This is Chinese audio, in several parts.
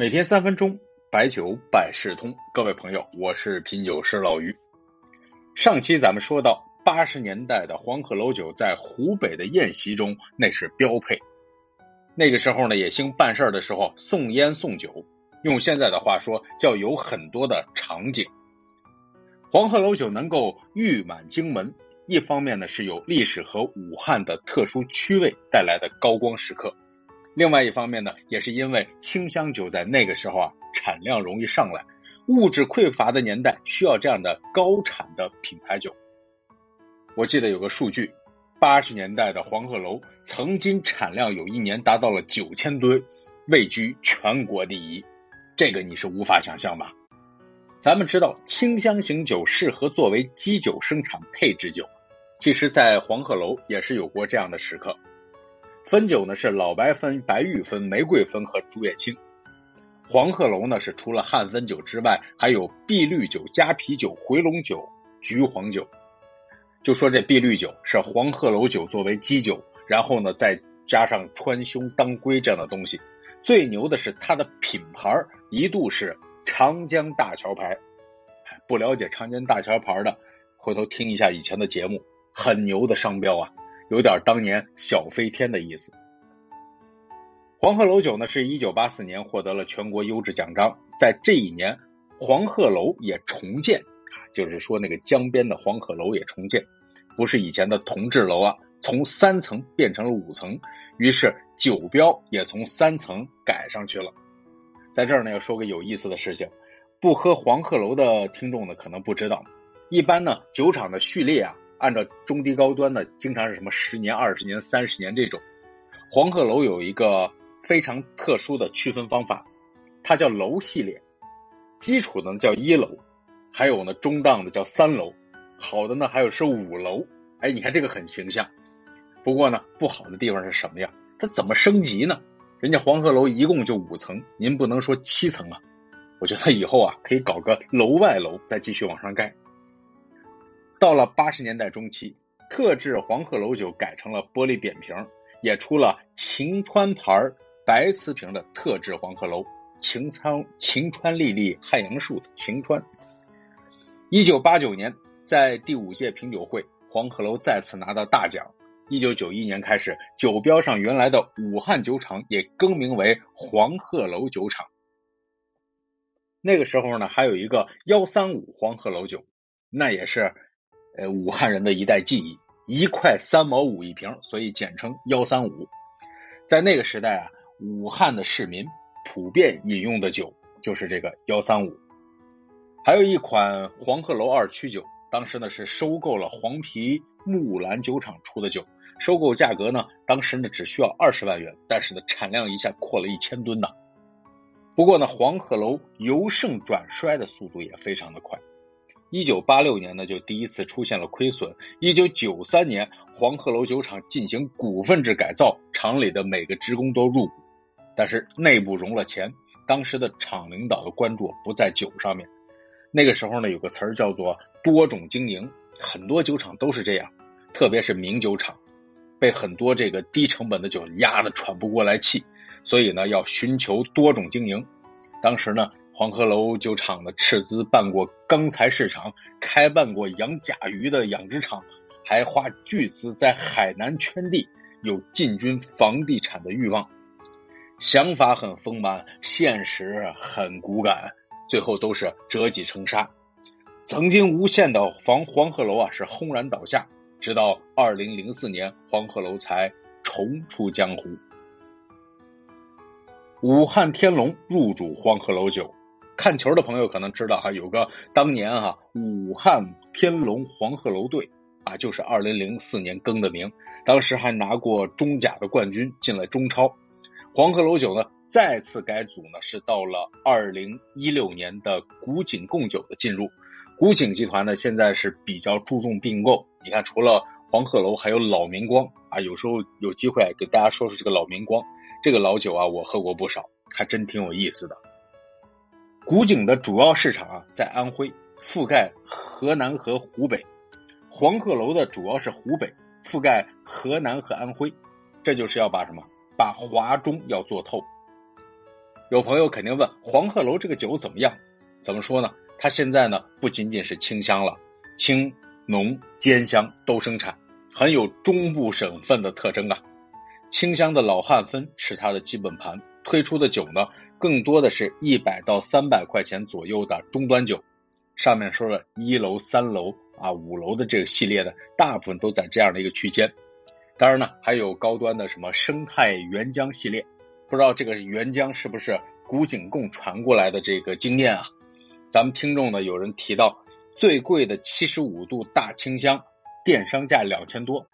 每天三分钟，白酒百事通。各位朋友，我是品酒师老于。上期咱们说到，八十年代的黄鹤楼酒在湖北的宴席中那是标配。那个时候呢，也兴办事的时候送烟送酒，用现在的话说，叫有很多的场景。黄鹤楼酒能够誉满京门，一方面呢是有历史和武汉的特殊区位带来的高光时刻。另外一方面呢，也是因为清香酒在那个时候啊产量容易上来，物质匮乏的年代需要这样的高产的品牌酒。我记得有个数据，八十年代的黄鹤楼曾经产量有一年达到了九千吨，位居全国第一，这个你是无法想象吧？咱们知道清香型酒适合作为基酒生产配制酒，其实，在黄鹤楼也是有过这样的时刻。汾酒呢是老白汾、白玉汾、玫瑰汾和竹叶青。黄鹤楼呢是除了汉汾酒之外，还有碧绿酒、加啤酒、回龙酒、橘黄酒。就说这碧绿酒是黄鹤楼酒作为基酒，然后呢再加上川芎、当归这样的东西。最牛的是它的品牌一度是长江大桥牌。不了解长江大桥牌的，回头听一下以前的节目，很牛的商标啊。有点当年小飞天的意思。黄鹤楼酒呢，是一九八四年获得了全国优质奖章，在这一年，黄鹤楼也重建啊，就是说那个江边的黄鹤楼也重建，不是以前的同治楼啊，从三层变成了五层，于是酒标也从三层改上去了。在这儿呢，要说个有意思的事情，不喝黄鹤楼的听众呢，可能不知道，一般呢，酒厂的序列啊。按照中低高端的，经常是什么十年、二十年、三十年这种。黄鹤楼有一个非常特殊的区分方法，它叫楼系列，基础呢叫一楼，还有呢中档的叫三楼，好的呢还有是五楼。哎，你看这个很形象。不过呢，不好的地方是什么呀？它怎么升级呢？人家黄鹤楼一共就五层，您不能说七层啊。我觉得以后啊可以搞个楼外楼，再继续往上盖。到了八十年代中期，特制黄鹤楼酒改成了玻璃扁瓶，也出了晴川牌白瓷瓶的特制黄鹤楼，晴川晴川历历汉阳树的晴川。一九八九年，在第五届品酒会，黄鹤楼再次拿到大奖。一九九一年开始，酒标上原来的武汉酒厂也更名为黄鹤楼酒厂。那个时候呢，还有一个幺三五黄鹤楼酒，那也是。呃，武汉人的一代记忆，一块三毛五一瓶，所以简称幺三五。在那个时代啊，武汉的市民普遍饮用的酒就是这个幺三五。还有一款黄鹤楼二曲酒，当时呢是收购了黄皮木兰酒厂出的酒，收购价格呢当时呢只需要二十万元，但是呢产量一下扩了一千吨呢。不过呢，黄鹤楼由盛转衰的速度也非常的快。一九八六年呢，就第一次出现了亏损。一九九三年，黄鹤楼酒厂进行股份制改造，厂里的每个职工都入股，但是内部融了钱。当时的厂领导的关注不在酒上面。那个时候呢，有个词儿叫做多种经营，很多酒厂都是这样，特别是名酒厂，被很多这个低成本的酒压得喘不过来气，所以呢，要寻求多种经营。当时呢。黄鹤楼酒厂的斥资办过钢材市场，开办过养甲鱼的养殖场，还花巨资在海南圈地，有进军房地产的欲望。想法很丰满，现实很骨感，最后都是折戟沉沙。曾经无限的黄黄鹤楼啊，是轰然倒下。直到二零零四年，黄鹤楼才重出江湖。武汉天龙入主黄鹤楼酒。看球的朋友可能知道哈，有个当年哈武汉天龙黄鹤楼队啊，就是二零零四年更的名，当时还拿过中甲的冠军，进了中超。黄鹤楼酒呢再次改组呢，是到了二零一六年的古井贡酒的进入。古井集团呢现在是比较注重并购，你看除了黄鹤楼，还有老明光啊，有时候有机会给大家说说这个老明光，这个老酒啊，我喝过不少，还真挺有意思的。古井的主要市场啊，在安徽，覆盖河南和湖北。黄鹤楼的主要是湖北，覆盖河南和安徽。这就是要把什么？把华中要做透。有朋友肯定问黄鹤楼这个酒怎么样？怎么说呢？它现在呢不仅仅是清香了，清浓兼香都生产，很有中部省份的特征啊。清香的老汉分是它的基本盘，推出的酒呢更多的是一百到三百块钱左右的中端酒。上面说了一楼、三楼啊、五楼的这个系列的，大部分都在这样的一个区间。当然呢，还有高端的什么生态原浆系列，不知道这个原浆是不是古井贡传过来的这个经验啊？咱们听众呢有人提到最贵的七十五度大清香，电商价两千多。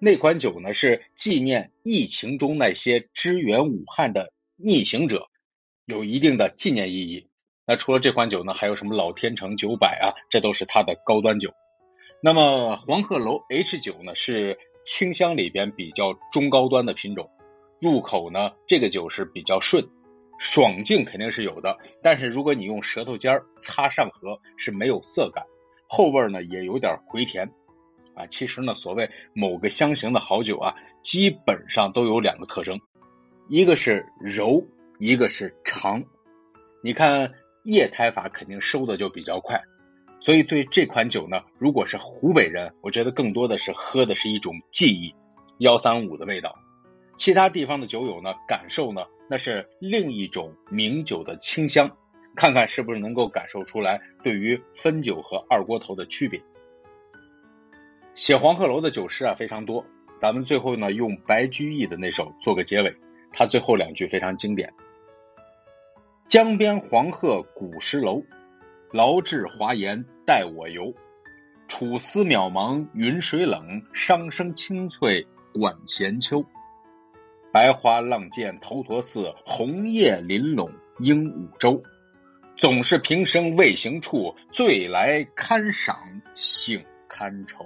那款酒呢是纪念疫情中那些支援武汉的逆行者，有一定的纪念意义。那除了这款酒呢，还有什么老天成九百啊？这都是它的高端酒。那么黄鹤楼 H 九呢，是清香里边比较中高端的品种，入口呢这个酒是比较顺，爽劲肯定是有的。但是如果你用舌头尖擦上颌是没有涩感，后味呢也有点回甜。啊，其实呢，所谓某个香型的好酒啊，基本上都有两个特征，一个是柔，一个是长。你看液态法肯定收的就比较快，所以对这款酒呢，如果是湖北人，我觉得更多的是喝的是一种记忆幺三五的味道。其他地方的酒友呢，感受呢，那是另一种名酒的清香，看看是不是能够感受出来对于汾酒和二锅头的区别。写黄鹤楼的酒诗啊非常多，咱们最后呢用白居易的那首做个结尾，他最后两句非常经典：江边黄鹤古石楼，劳至华严待我游。楚思渺茫云水冷，商声清脆管弦秋。白花浪溅头陀寺，红叶玲珑鹦鹉洲。总是平生未行处，醉来堪赏醒堪愁。